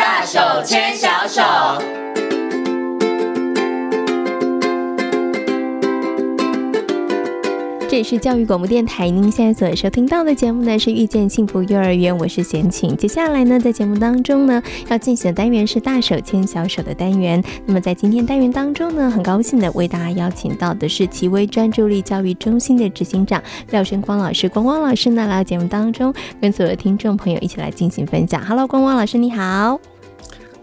大手牵小手。这里是教育广播电台，您现在所收听到的节目呢是遇见幸福幼儿园，我是贤琴。接下来呢，在节目当中呢，要进行的单元是大手牵小手的单元。那么在今天单元当中呢，很高兴的为大家邀请到的是奇威专注力教育中心的执行长廖生光老师。光光老师呢，来到节目当中，跟所有的听众朋友一起来进行分享。Hello，光光老师，你好。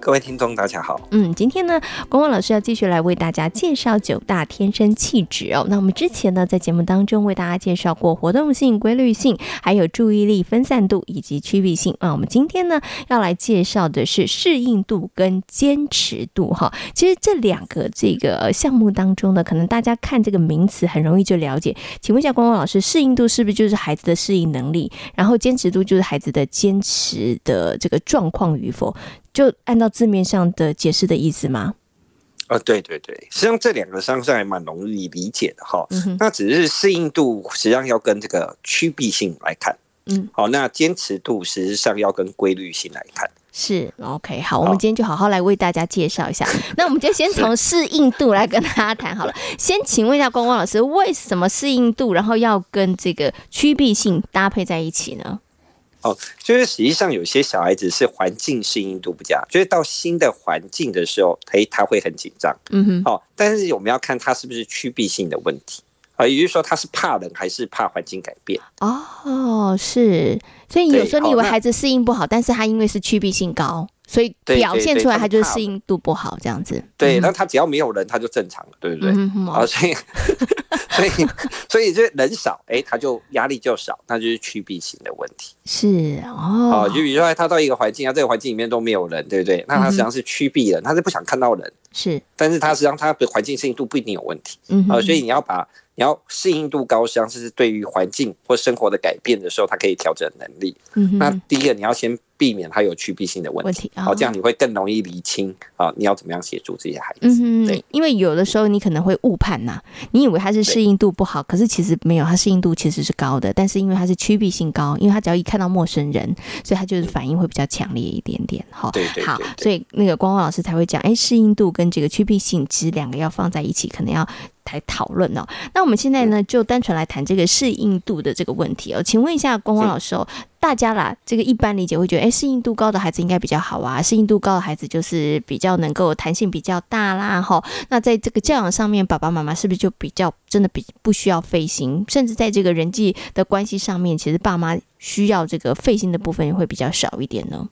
各位听众，大家好。嗯，今天呢，光光老师要继续来为大家介绍九大天生气质哦。那我们之前呢，在节目当中为大家介绍过活动性、规律性，还有注意力分散度以及趋避性。那我们今天呢，要来介绍的是适应度跟坚持度哈。其实这两个这个项目当中呢，可能大家看这个名词很容易就了解。请问一下，光光老师，适应度是不是就是孩子的适应能力？然后坚持度就是孩子的坚持的这个状况与否？就按照字面上的解释的意思吗？呃，对对对，实际上这两个上是还蛮容易理解的哈。嗯哼，那只是适应度，实际上要跟这个趋避性来看。嗯，好，那坚持度实际上要跟规律性来看。是 OK，好，我们今天就好好来为大家介绍一下。那我们就先从适应度来跟大家谈好了。先请问一下光光老师，为什么适应度然后要跟这个趋避性搭配在一起呢？哦，就是实际上有些小孩子是环境适应度不佳，就是到新的环境的时候，诶，他会很紧张。嗯哼。哦，但是我们要看他是不是趋避性的问题啊，也就是说他是怕冷还是怕环境改变？哦，是。所以有时候你以为孩子适应不好，但是他因为是趋避性高。所以表现出来，他就是适应度不好这样子。对，那他只要没有人，他就正常了，对不对？啊，所以，所以，所以就人少，哎，他就压力就少，那就是趋避型的问题。是哦，就比如说他到一个环境啊，这个环境里面都没有人，对不对？那他实际上是趋避人，他是不想看到人。是，但是他实际上他的环境适应度不一定有问题。嗯，啊，所以你要把。你要适应度高，实际上是对于环境或生活的改变的时候，它可以调整能力。嗯哼，那第一个你要先避免它有趋避性的问题，好，这样你会更容易理清啊，你要怎么样协助这些孩子。嗯因为有的时候你可能会误判呐，你以为他是适应度不好，可是其实没有，他适应度其实是高的，但是因为他是趋避性高，因为他只要一看到陌生人，所以他就是反应会比较强烈一点点。好，对对，好，所以那个光光老师才会讲，哎，适应度跟这个趋避性其实两个要放在一起，可能要。来讨论哦，那我们现在呢，就单纯来谈这个适应度的这个问题哦。请问一下光光老师哦，大家啦，这个一般理解会觉得，哎，适应度高的孩子应该比较好啊，适应度高的孩子就是比较能够弹性比较大啦，哈。那在这个教养上面，爸爸妈妈是不是就比较真的比不需要费心？甚至在这个人际的关系上面，其实爸妈需要这个费心的部分也会比较少一点呢？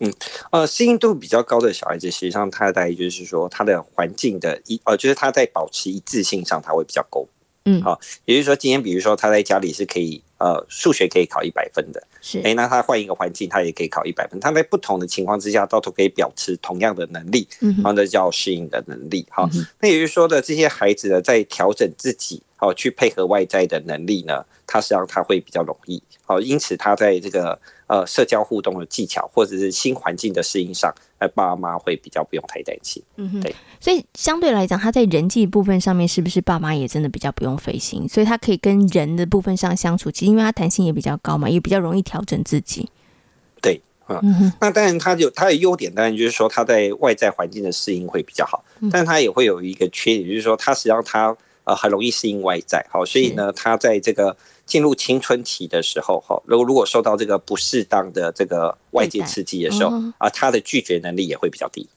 嗯，呃，适应度比较高的小孩子，实际上他在就是说他的环境的一呃，就是他在保持一致性上，他会比较高。嗯，好，也就是说，今天比如说他在家里是可以呃数学可以考一百分的，是，哎，那他换一个环境，他也可以考一百分。他在不同的情况之下，到头可以保持同样的能力，嗯，然后那叫适应的能力。好，那也就是说的这些孩子呢，在调整自己，好去配合外在的能力呢，他实际上他会比较容易。好，因此他在这个。呃，社交互动的技巧，或者是新环境的适应上，呃，爸妈会比较不用太担心。嗯哼，对。所以相对来讲，他在人际部分上面，是不是爸妈也真的比较不用费心？所以他可以跟人的部分上相处，其实因为他弹性也比较高嘛，也比较容易调整自己。对，嗯，嗯哼，那当然他有他的优点，当然就是说他在外在环境的适应会比较好，嗯、但他也会有一个缺点，就是说他实际上他呃很容易适应外在。好，所以呢，他在这个。进入青春期的时候，哈，如果如果受到这个不适当的这个外界刺激的时候，啊，他的拒绝能力也会比较低。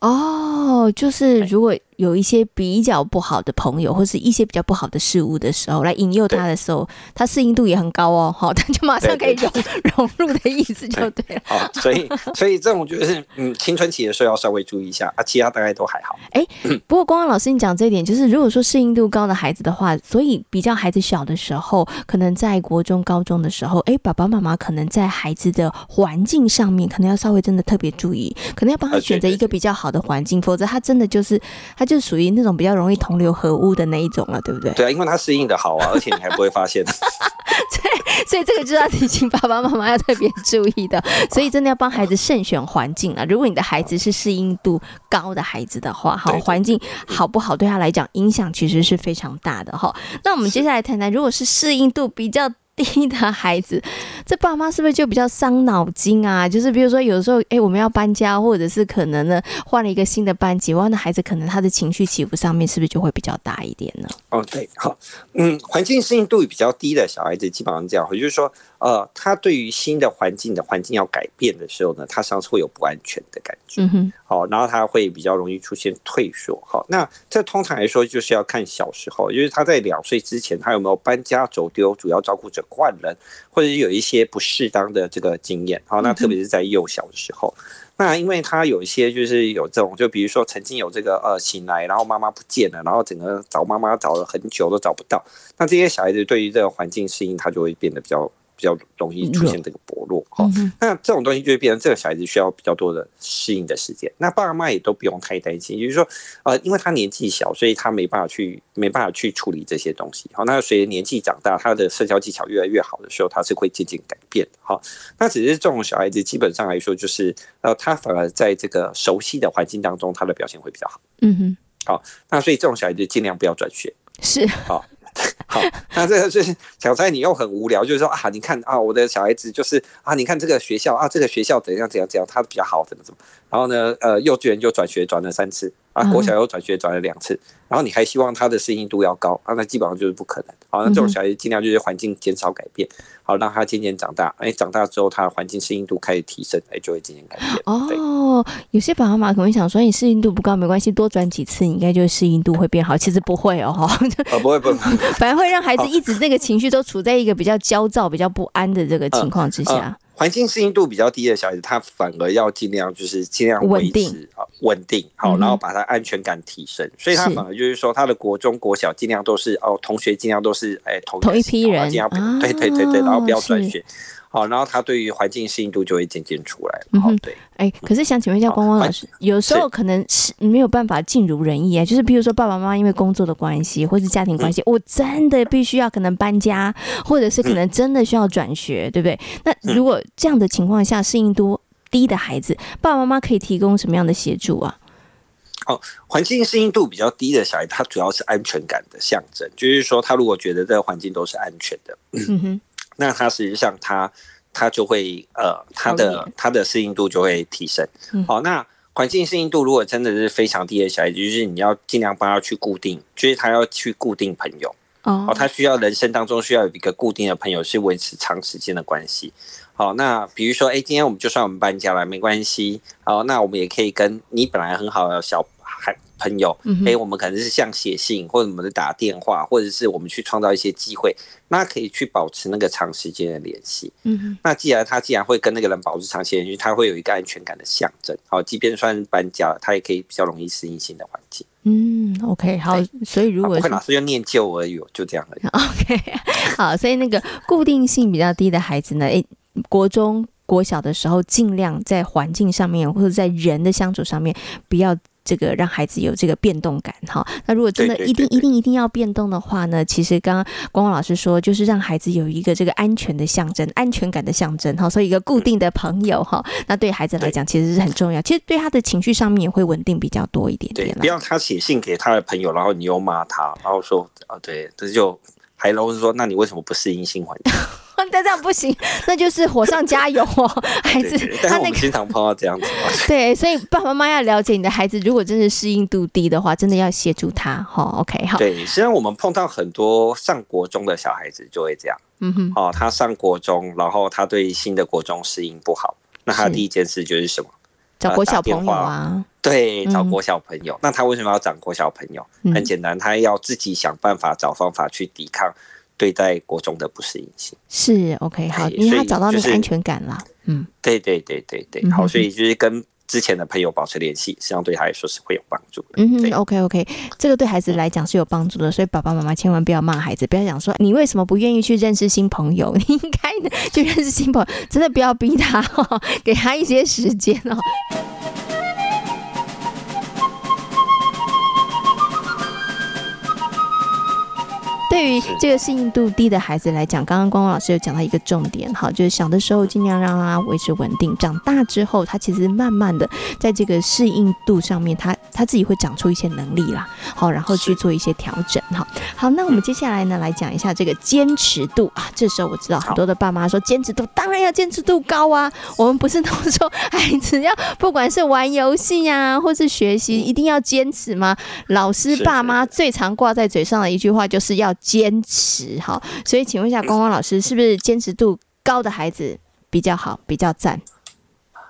哦，就是如果。有一些比较不好的朋友，或是一些比较不好的事物的时候，来引诱他的时候，他适应度也很高哦。好，他就马上可以融融入的意思就对了。好，所以所以这种就是嗯，青春期的时候要稍微注意一下啊，其他大概都还好。哎、欸，不过光光老师你讲这一点，就是如果说适应度高的孩子的话，所以比较孩子小的时候，可能在国中、高中的时候，哎、欸，爸爸妈妈可能在孩子的环境上面，可能要稍微真的特别注意，可能要帮他选择一个比较好的环境，否则他真的就是他就属于那种比较容易同流合污的那一种了，对不对？对啊，因为他适应的好啊，而且你还不会发现。对，所以这个就要提醒爸爸妈妈要特别注意的。所以真的要帮孩子慎选环境啊！如果你的孩子是适应度高的孩子的话，好，环境好不好对他来讲影响其实是非常大的哈。那我们接下来谈谈，如果是适应度比较 低的孩子，这爸妈是不是就比较伤脑筋啊？就是比如说，有时候，哎，我们要搬家，或者是可能呢换了一个新的班级，哇，那孩子可能他的情绪起伏上面是不是就会比较大一点呢？哦，对，好，嗯，环境适应度比较低的小孩子，基本上这样，也就是说，呃，他对于新的环境的环境要改变的时候呢，他上是会有不安全的感觉，嗯哼，好，然后他会比较容易出现退缩，好，那这通常来说就是要看小时候，就是他在两岁之前，他有没有搬家走丢，主要照顾者换人，或者是有一些不适当的这个经验，好，那特别是在幼小的时候。那因为他有一些就是有这种，就比如说曾经有这个呃醒来，然后妈妈不见了，然后整个找妈妈找了很久都找不到。那这些小孩子对于这个环境适应，他就会变得比较。比较容易出现这个薄弱，哈，那这种东西就会变成这个小孩子需要比较多的适应的时间。那爸爸妈妈也都不用太担心，就是说，呃，因为他年纪小，所以他没办法去没办法去处理这些东西。好，那随着年纪长大，他的社交技巧越来越好的时候，他是会渐渐改变的。好，那只是这种小孩子基本上来说，就是呃，他反而在这个熟悉的环境当中，他的表现会比较好。嗯哼，好，那所以这种小孩子尽量不要转学。是，好。好，那这个就是小蔡，你又很无聊，就是说啊，你看啊，我的小孩子就是啊，你看这个学校啊，这个学校怎样怎样怎样，他比较好，怎么怎么，然后呢，呃，幼稚园就转学转了三次。啊，国小又转学转了两次，然后你还希望他的适应度要高啊？那基本上就是不可能。好，那这种小孩尽量就是环境减少改变，好让他渐渐长大。哎，长大之后他的环境适应度开始提升，哎，就会渐渐改变。哦，有些爸爸妈妈可能想说，你适应度不高没关系，多转几次，你应该就适应度会变好。其实不会哦，哈。啊，不会不会，反而会让孩子一直那个情绪都处在一个比较焦躁、比较不安的这个情况之下。环境适应度比较低的小孩子，他反而要尽量就是尽量维持啊稳定好，然后把他安全感提升，所以他反而就是说他的国中国小尽量都是哦，同学尽量都是哎同同一批人，尽量对对对对，然后不要转学。好，然后他对于环境适应度就会渐渐出来。嗯哼，对。哎，可是想请问一下光光老师，有时候可能是没有办法尽如人意啊。就是比如说爸爸妈妈因为工作的关系，或是家庭关系，我真的必须要可能搬家，或者是可能真的需要转学，对不对？那如果这样的情况下，适应度低的孩子，爸爸妈妈可以提供什么样的协助啊？哦，环境适应度比较低的小孩，他主要是安全感的象征，就是说他如果觉得这个环境都是安全的，嗯哼。那他实际上他他就会呃他的他的适应度就会提升。好，那环境适应度如果真的是非常低的小孩子，就是你要尽量帮他去固定，就是他要去固定朋友。哦，他需要人生当中需要有一个固定的朋友，是维持长时间的关系。好，那比如说，哎，今天我们就算我们搬家了，没关系。好，那我们也可以跟你本来很好的小孩。朋友，哎，我们可能是像写信，或者我们是打电话，或者是我们去创造一些机会，那可以去保持那个长时间的联系。嗯哼，那既然他既然会跟那个人保持长期联系，他会有一个安全感的象征。好，即便算搬家了，他也可以比较容易适应新的环境。嗯，OK，好，所以如果会老师就念旧而已，就这样而已。OK，好，所以那个固定性比较低的孩子呢，哎，国中、国小的时候，尽量在环境上面或者在人的相处上面不要。这个让孩子有这个变动感哈，那如果真的一定一定一定要变动的话呢，其实刚刚光光老师说，就是让孩子有一个这个安全的象征、安全感的象征哈，所以一个固定的朋友哈，那对孩子来讲其实是很重要。其实对他的情绪上面也会稳定比较多一点点。对，不要他写信给他的朋友，然后你又骂他，然后说啊，对，这就还老是说，那你为什么不适应新环境？但这样不行，那就是火上加油哦，孩子。他那个经常碰到这样子。对，所以爸爸妈妈要了解你的孩子，如果真的适应度低的话，真的要协助他。哈，OK，好。对，实际上我们碰到很多上国中的小孩子就会这样。嗯哼。哦，他上国中，然后他对新的国中适应不好，那他第一件事就是什么？找国小朋友啊。对，找国小朋友。那他为什么要找国小朋友？很简单，他要自己想办法找方法去抵抗。对待国中的不适应性是 OK 好，因为他找到那个安全感了。嗯，对对对对对，好，所以就是跟之前的朋友保持联系，实际上对他来说是会有帮助的。嗯哼，OK OK，这个对孩子来讲是有帮助的，所以爸爸妈妈千万不要骂孩子，不要讲说你为什么不愿意去认识新朋友，你应该去认识新朋友，真的不要逼他，给他一些时间哦。对于这个适应度低的孩子来讲，刚刚光光老师有讲到一个重点，哈，就是小的时候尽量让他维持稳定，长大之后，他其实慢慢的在这个适应度上面，他他自己会长出一些能力啦。好，然后去做一些调整。哈，好，那我们接下来呢，来讲一下这个坚持度啊。这时候我知道很多的爸妈说，坚持度当然要坚持度高啊。我们不是都说孩子要不管是玩游戏呀，或是学习，一定要坚持吗？老师、爸妈最常挂在嘴上的一句话就是要坚持。哈，所以请问一下光光老师，是不是坚持度高的孩子比较好，比较赞？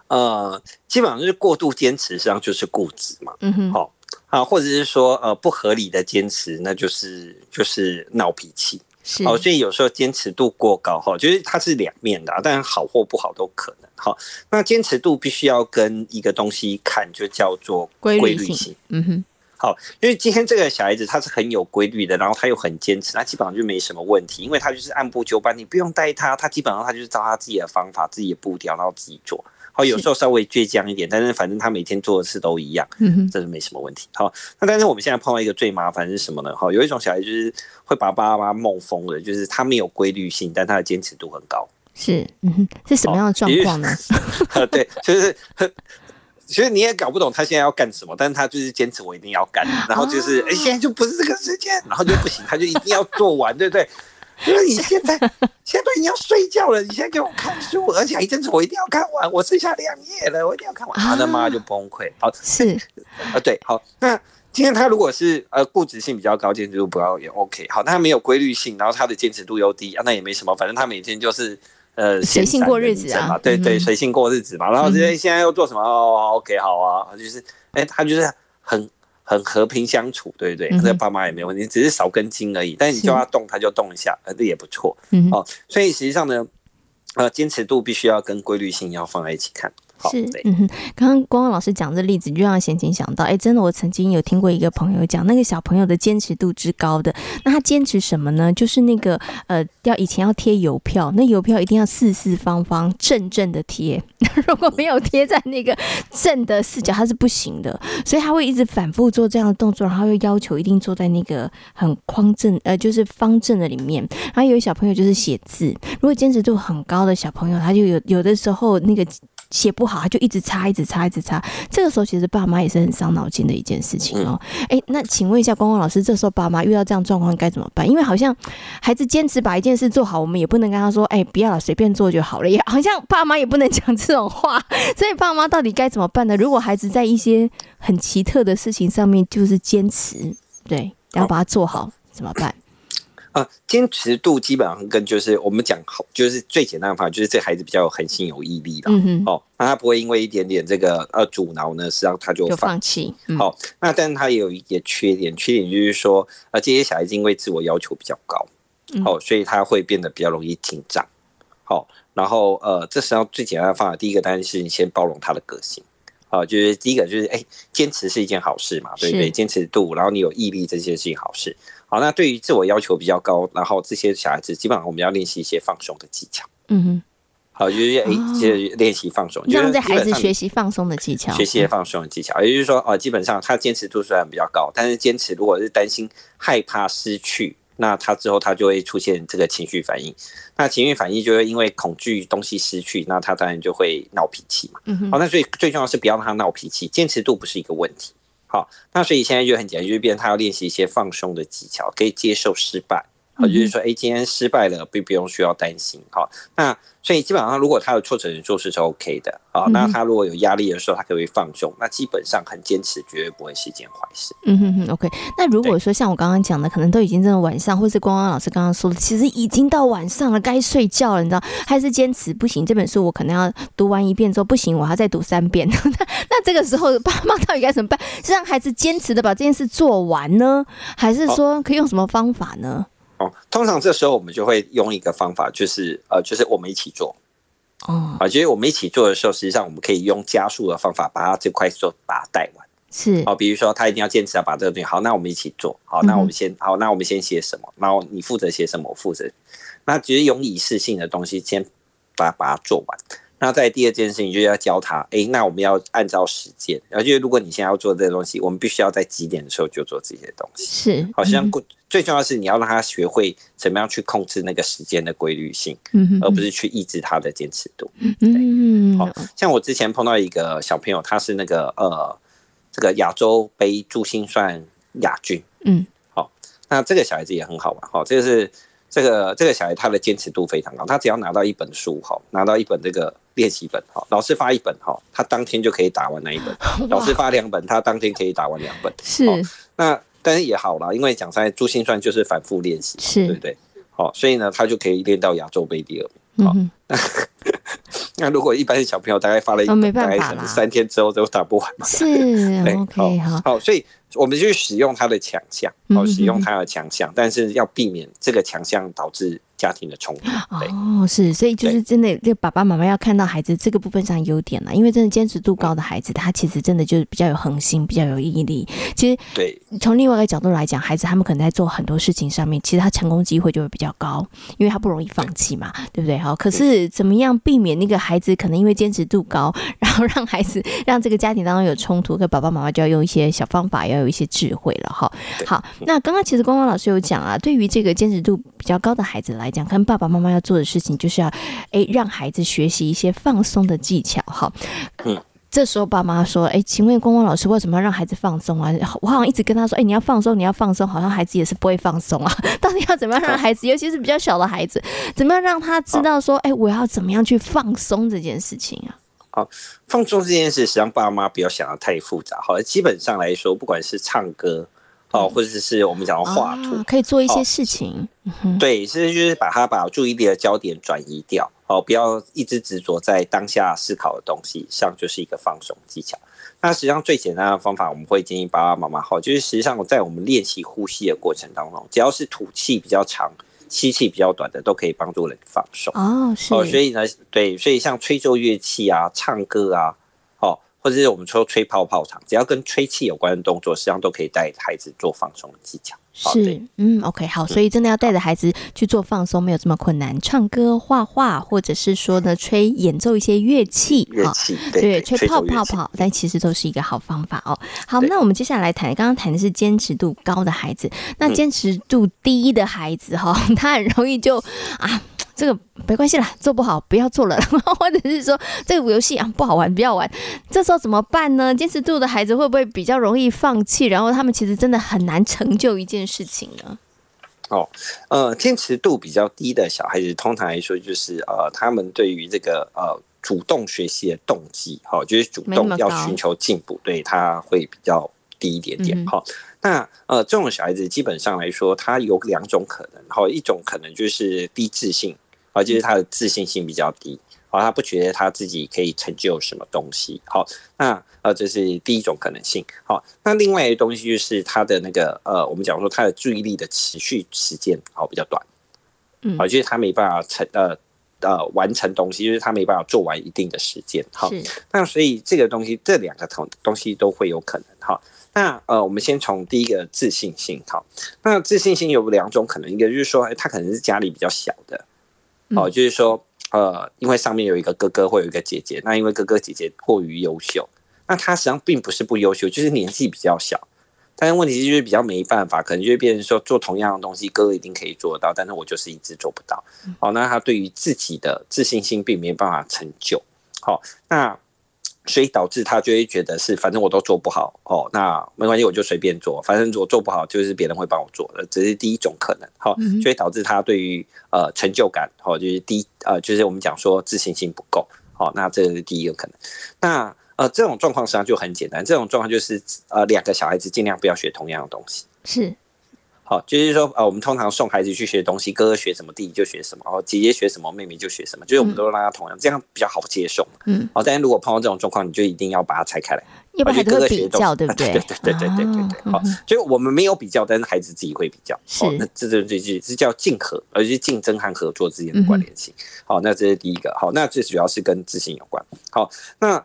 呃，基本上就是过度坚持，实际上就是固执嘛。嗯哼，好啊，或者是说呃不合理的坚持，那就是就是闹脾气。是，好，所以有时候坚持度过高哈，就是它是两面的，啊，但好或不好都可能。哈，那坚持度必须要跟一个东西看，就叫做规律性。规律性。嗯哼。好，因为今天这个小孩子他是很有规律的，然后他又很坚持，他基本上就没什么问题，因为他就是按部就班，你不用带他，他基本上他就是照他自己的方法、自己的步调，然后自己做。好，有时候稍微倔强一点，但是反正他每天做的事都一样，嗯，这是没什么问题。好，那但是我们现在碰到一个最麻烦是什么呢？好，有一种小孩就是会把爸爸妈妈梦疯了，就是他没有规律性，但他的坚持度很高。是，嗯哼，是什么样的状况呢？对，就是。其实你也搞不懂他现在要干什么，但是他就是坚持我一定要干，然后就是哎、欸，现在就不是这个时间，然后就不行，他就一定要做完，对不对？因为你现在 现在都已经要睡觉了，你现在给我看书，而且还坚持我一定要看完，我剩下两页了，我一定要看完，他的妈就崩溃。好，是啊，对，好，那今天他如果是呃固执性比较高，坚持度不高也 OK。好，那他没有规律性，然后他的坚持度又低，啊，那也没什么，反正他每天就是。呃，随性过日子啊，对对，随性过日子嘛。然后现在现在又做什么？哦，OK，好啊，就是，哎、欸，他就是很很和平相处，对不对？这爸妈也没问题，只是少根筋而已。但是你叫他动，他就动一下，呃，这也不错。哦，所以实际上呢，呃，坚持度必须要跟规律性要放在一起看。是，嗯哼，刚刚光光老师讲这例子，就让贤琴想到，哎、欸，真的，我曾经有听过一个朋友讲，那个小朋友的坚持度之高的，那他坚持什么呢？就是那个，呃，要以前要贴邮票，那邮票一定要四四方方正正的贴，如果没有贴在那个正的四角，他是不行的，所以他会一直反复做这样的动作，然后又要求一定坐在那个很框正，呃，就是方正的里面。然后有一小朋友就是写字，如果坚持度很高的小朋友，他就有有的时候那个。写不好，他就一直擦，一直擦，一直擦。这个时候，其实爸妈也是很伤脑筋的一件事情哦。哎、欸，那请问一下，光光老师，这时候爸妈遇到这样状况该怎么办？因为好像孩子坚持把一件事做好，我们也不能跟他说：“哎、欸，不要了，随便做就好了。”也好像爸妈也不能讲这种话。所以，爸妈到底该怎么办呢？如果孩子在一些很奇特的事情上面就是坚持，对，然后把它做好，怎么办？啊，坚持度基本上跟就是我们讲好，就是最简单的方法，就是这孩子比较有恒心、有毅力的。嗯哦，那他不会因为一点点这个呃阻挠呢，实际上他就放弃。好、嗯哦，那但是他也有一些缺点，缺点就是说，呃，这些小孩子因为自我要求比较高，哦，所以他会变得比较容易紧张。好、哦，然后呃，这实际上最简单的方法，第一个当然是你先包容他的个性。好、哦，就是第一个就是哎，坚持是一件好事嘛，对不对？坚持度，然后你有毅力，这些是一件好事。好，那对于自我要求比较高，然后这些小孩子，基本上我们要练习一些放松的技巧。嗯哼，好，就是哎，就是练习放松，让这孩子学习放松的技巧，学习放松的技巧。也就是说，哦，基本上他坚持度虽然比较高，但是坚持如果是担心害怕失去，那他之后他就会出现这个情绪反应。那情绪反应就会因为恐惧东西失去，那他当然就会闹脾气嘛。好，那所以最重要是不要让他闹脾气，坚持度不是一个问题。好，那所以现在就很简单，就是变成他要练习一些放松的技巧，可以接受失败。好，就是说，哎，今天失败了，并不用需要担心。好，那。所以基本上，如果他有挫折，做事是 OK 的啊。那他如果有压力的时候，他可以放松。那基本上很坚持，绝对不会是一件坏事。嗯哼哼，OK。那如果说像我刚刚讲的，可能都已经真的晚上，或是光光老师刚刚说的，其实已经到晚上了，该睡觉了，你知道，还是坚持不行。这本书我可能要读完一遍之后不行，我还要再读三遍。那那这个时候，爸妈到底该怎么办？是让孩子坚持的把这件事做完呢，还是说可以用什么方法呢？通常这时候我们就会用一个方法，就是呃，就是我们一起做。哦，啊，就是我们一起做的时候，实际上我们可以用加速的方法把它这块做把它带完。是，哦，比如说他一定要坚持要把这个东西好，那我们一起做好，那我们先好，那我们先写什么？然后你负责写什么？我负责。那其实用仪式性的东西先把它把它做完。那在第二件事情就要教他，哎、欸，那我们要按照时间，而且如果你现在要做这个东西，我们必须要在几点的时候就做这些东西。是，好像最重要的是你要让他学会怎么样去控制那个时间的规律性，嗯，而不是去抑制他的坚持度。嗯，好像我之前碰到一个小朋友，他是那个呃，这个亚洲杯珠心算亚军。嗯，好，那这个小孩子也很好玩哈，这个是这个这个小孩他的坚持度非常高，他只要拿到一本书哈，拿到一本这个练习本哈，老师发一本哈，他当天就可以打完那一本；老师发两本，他当天可以打完两本。是，那但是也好啦，因为讲实在，珠心算就是反复练习，是对不对？好，所以呢，他就可以练到亚洲杯第二名。好，那 那如果一般的小朋友大概发了一本，大概可能三天之后都打不完嘛。是，OK，好，好，所以。我们就使用他的强项，哦，使用他的强项，但是要避免这个强项导致家庭的冲突。哦，是，所以就是真的，就爸爸妈妈要看到孩子这个部分上优点了，因为真的坚持度高的孩子，他其实真的就是比较有恒心，比较有毅力。其实，对，从另外一个角度来讲，孩子他们可能在做很多事情上面，其实他成功机会就会比较高，因为他不容易放弃嘛，对不对？好，可是怎么样避免那个孩子可能因为坚持度高，然后让孩子让这个家庭当中有冲突，跟爸爸妈妈就要用一些小方法要。有一些智慧了哈，好，那刚刚其实光光老师有讲啊，对于这个坚持度比较高的孩子来讲，跟爸爸妈妈要做的事情就是要哎让孩子学习一些放松的技巧哈。嗯，这时候爸妈说，哎，请问光光老师为什么要让孩子放松啊？我好像一直跟他说，哎，你要放松，你要放松，好像孩子也是不会放松啊。到底要怎么样让孩子，尤其是比较小的孩子，怎么样让他知道说，哎，我要怎么样去放松这件事情啊？好，放松这件事，实际上爸妈不要想的太复杂。好，基本上来说，不管是唱歌，哦，或者是我们讲的画图，可以做一些事情。对，其实就是把它把注意力的焦点转移掉，哦，不要一直执着在当下思考的东西上，就是一个放松技巧。那实际上最简单的方法，我们会建议爸爸妈妈，好，就是实际上在我们练习呼吸的过程当中，只要是吐气比较长。吸气比较短的都可以帮助人放松哦，是哦，所以呢，对，所以像吹奏乐器啊、唱歌啊，哦，或者是我们说吹泡泡糖，只要跟吹气有关的动作，实际上都可以带孩子做放松的技巧。是，嗯，OK，好，所以真的要带着孩子去做放松，没有这么困难。唱歌、画画，或者是说呢，吹演奏一些乐器，乐器，对，吹泡泡泡，但其实都是一个好方法哦。好，那我们接下来谈，刚刚谈的是坚持度高的孩子，那坚持度低的孩子哈，他很容易就啊。这个没关系啦，做不好不要做了，或者是说这个游戏啊不好玩，不要玩。这时候怎么办呢？坚持度的孩子会不会比较容易放弃？然后他们其实真的很难成就一件事情呢？哦，呃，坚持度比较低的小孩子，通常来说就是呃，他们对于这个呃主动学习的动机，好、哦，就是主动要寻求进步，对他会比较低一点点。哈、那呃这种小孩子基本上来说，他有两种可能，好、哦，一种可能就是低自信。啊，就是他的自信心比较低，好，他不觉得他自己可以成就什么东西。好，那呃，这是第一种可能性。好，那另外一个东西就是他的那个呃，我们讲说他的注意力的持续时间好比较短，嗯，好，就是他没办法成呃呃完成东西，就是他没办法做完一定的时间。好，那所以这个东西这两个同东西都会有可能。好，那呃，我们先从第一个自信心。好，那自信心有两种可能，一个就是说，哎，他可能是家里比较小的。哦，就是说，呃，因为上面有一个哥哥或有一个姐姐，那因为哥哥姐姐过于优秀，那他实际上并不是不优秀，就是年纪比较小。但是问题是就是比较没办法，可能就会变成说做同样的东西，哥哥一定可以做得到，但是我就是一直做不到。好，那他对于自己的自信心并没办法成就。好，那。所以导致他就会觉得是，反正我都做不好哦，那没关系，我就随便做，反正我做不好就是别人会帮我做的，这是第一种可能。好，所以导致他对于呃成就感，哦，就是低呃，就是我们讲说自信心不够。好，那这是第一个可能。那呃这种状况实际上就很简单，这种状况就是呃两个小孩子尽量不要学同样的东西。是。好，就是说，呃，我们通常送孩子去学东西，哥哥学什么，弟弟就学什么，哦，姐姐学什么，妹妹就学什么，就是我们都让他同样，这样比较好接受。嗯，好，但是如果碰到这种状况，你就一定要把它拆开来，要不然哥哥比较，对不对？对对对对对对对。好，就我们没有比较，但是孩子自己会比较。是，那这这这这是叫竞合，而是竞争和合作之间的关联性。好，那这是第一个。好，那最主要是跟自信有关。好，那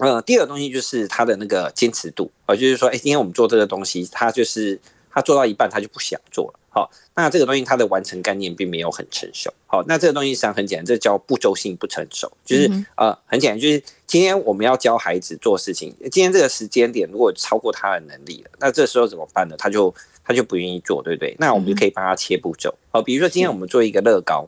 呃，第二个东西就是他的那个坚持度，呃，就是说，哎，今天我们做这个东西，他就是。他做到一半，他就不想做了。好，那这个东西它的完成概念并没有很成熟。好，那这个东西实际上很简单，这叫步骤性不成熟。就是呃，很简单，就是今天我们要教孩子做事情，今天这个时间点如果超过他的能力了，那这时候怎么办呢？他就他就不愿意做，对不对？那我们就可以帮他切步骤。好，比如说今天我们做一个乐高，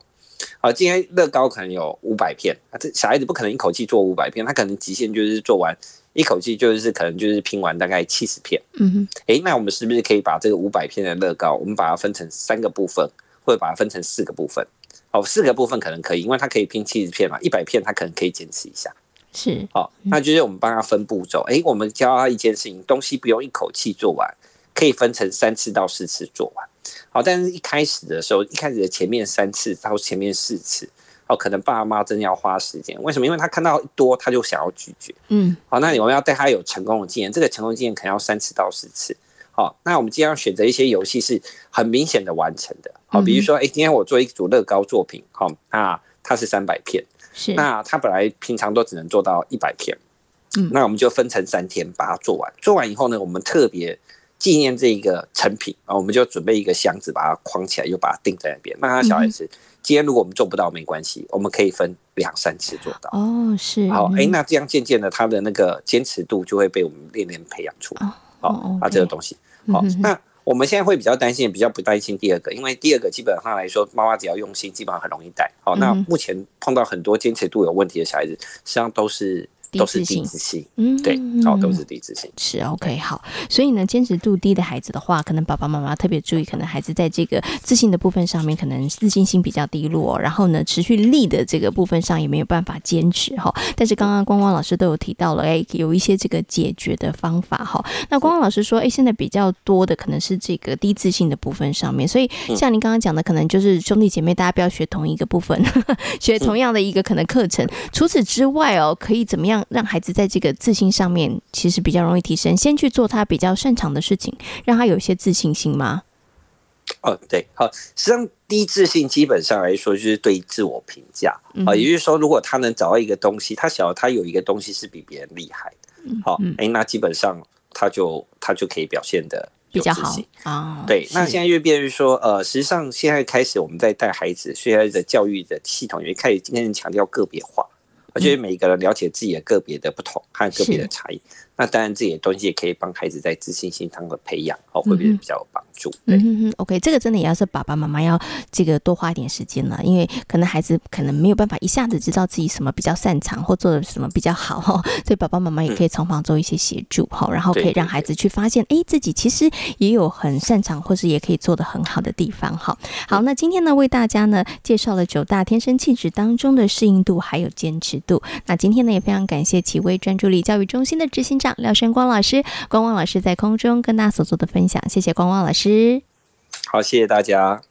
好，今天乐高可能有五百片，啊，这小孩子不可能一口气做五百片，他可能极限就是做完一口气就是可能就是拼完大概七十片。嗯哼，诶，那我们是不是可以把这个五百片的乐高，我们把它分成三个部分，或者把它分成四个部分？哦，四个部分可能可以，因为它可以拼七十片嘛，一百片它可能可以坚持一下。是，好，那就是我们帮他分步骤。诶，我们教他一件事情，东西不用一口气做完，可以分成三次到四次做完。好，但是一开始的时候，一开始的前面三次到前面四次，哦，可能爸妈真的要花时间。为什么？因为他看到多，他就想要拒绝。嗯，好，那你我们要带他有成功的经验，这个成功经验可能要三次到四次。好，那我们今天要选择一些游戏是很明显的完成的。好，比如说，哎，今天我做一组乐高作品，好，那它是三百片，是，那他本来平常都只能做到一百片，嗯，那我们就分成三天把它做完。做完以后呢，我们特别。纪念这一个成品啊，我们就准备一个箱子，把它框起来，又把它钉在那边。那他小孩子，今天如果我们做不到没关系，我们可以分两三次做到。哦，是。好，哎，那这样渐渐的，他的那个坚持度就会被我们练练培养出来。好，啊，这个东西。好，那我们现在会比较担心，比较不担心第二个，因为第二个基本上来说，妈妈只要用心，基本上很容易带。好，那目前碰到很多坚持度有问题的小孩子，实际上都是。都是低自信，嗯，对，好，都是低自信，是 OK，好，所以呢，坚持度低的孩子的话，可能爸爸妈妈特别注意，可能孩子在这个自信的部分上面，可能自信心比较低落，然后呢，持续力的这个部分上也没有办法坚持哈。但是刚刚光光老师都有提到了，哎，有一些这个解决的方法哈。那光光老师说，哎，现在比较多的可能是这个低自信的部分上面，所以像您刚刚讲的，可能就是兄弟姐妹大家不要学同一个部分，学同样的一个可能课程。除此之外哦，可以怎么样？让孩子在这个自信上面，其实比较容易提升。先去做他比较擅长的事情，让他有一些自信心吗？哦，对，好，实际上低自信基本上来说就是对自我评价啊，嗯、也就是说，如果他能找到一个东西，他晓得他有一个东西是比别人厉害的，好、嗯，哎、嗯，那基本上他就他就可以表现的比较好啊。对，那现在越变越说，呃，实际上现在开始我们在带孩子，现在的教育的系统也开始今天强调个别化。我觉得每一个人了解自己的个别的不同和个别的差异。那当然，这些东西也可以帮孩子在自信心上的培养，哦，会不会比较有帮助？嗯哼哼，OK，这个真的也要是爸爸妈妈要这个多花一点时间了，因为可能孩子可能没有办法一下子知道自己什么比较擅长或做的什么比较好哈，所以爸爸妈妈也可以从旁做一些协助哈，然后可以让孩子去发现，哎，自己其实也有很擅长或是也可以做的很好的地方哈。好，那今天呢，为大家呢介绍了九大天生气质当中的适应度还有坚持度。那今天呢，也非常感谢启威专注力教育中心的执行长。廖笙光老师，光光老师在空中跟大家所做的分享，谢谢光光老师。好，谢谢大家。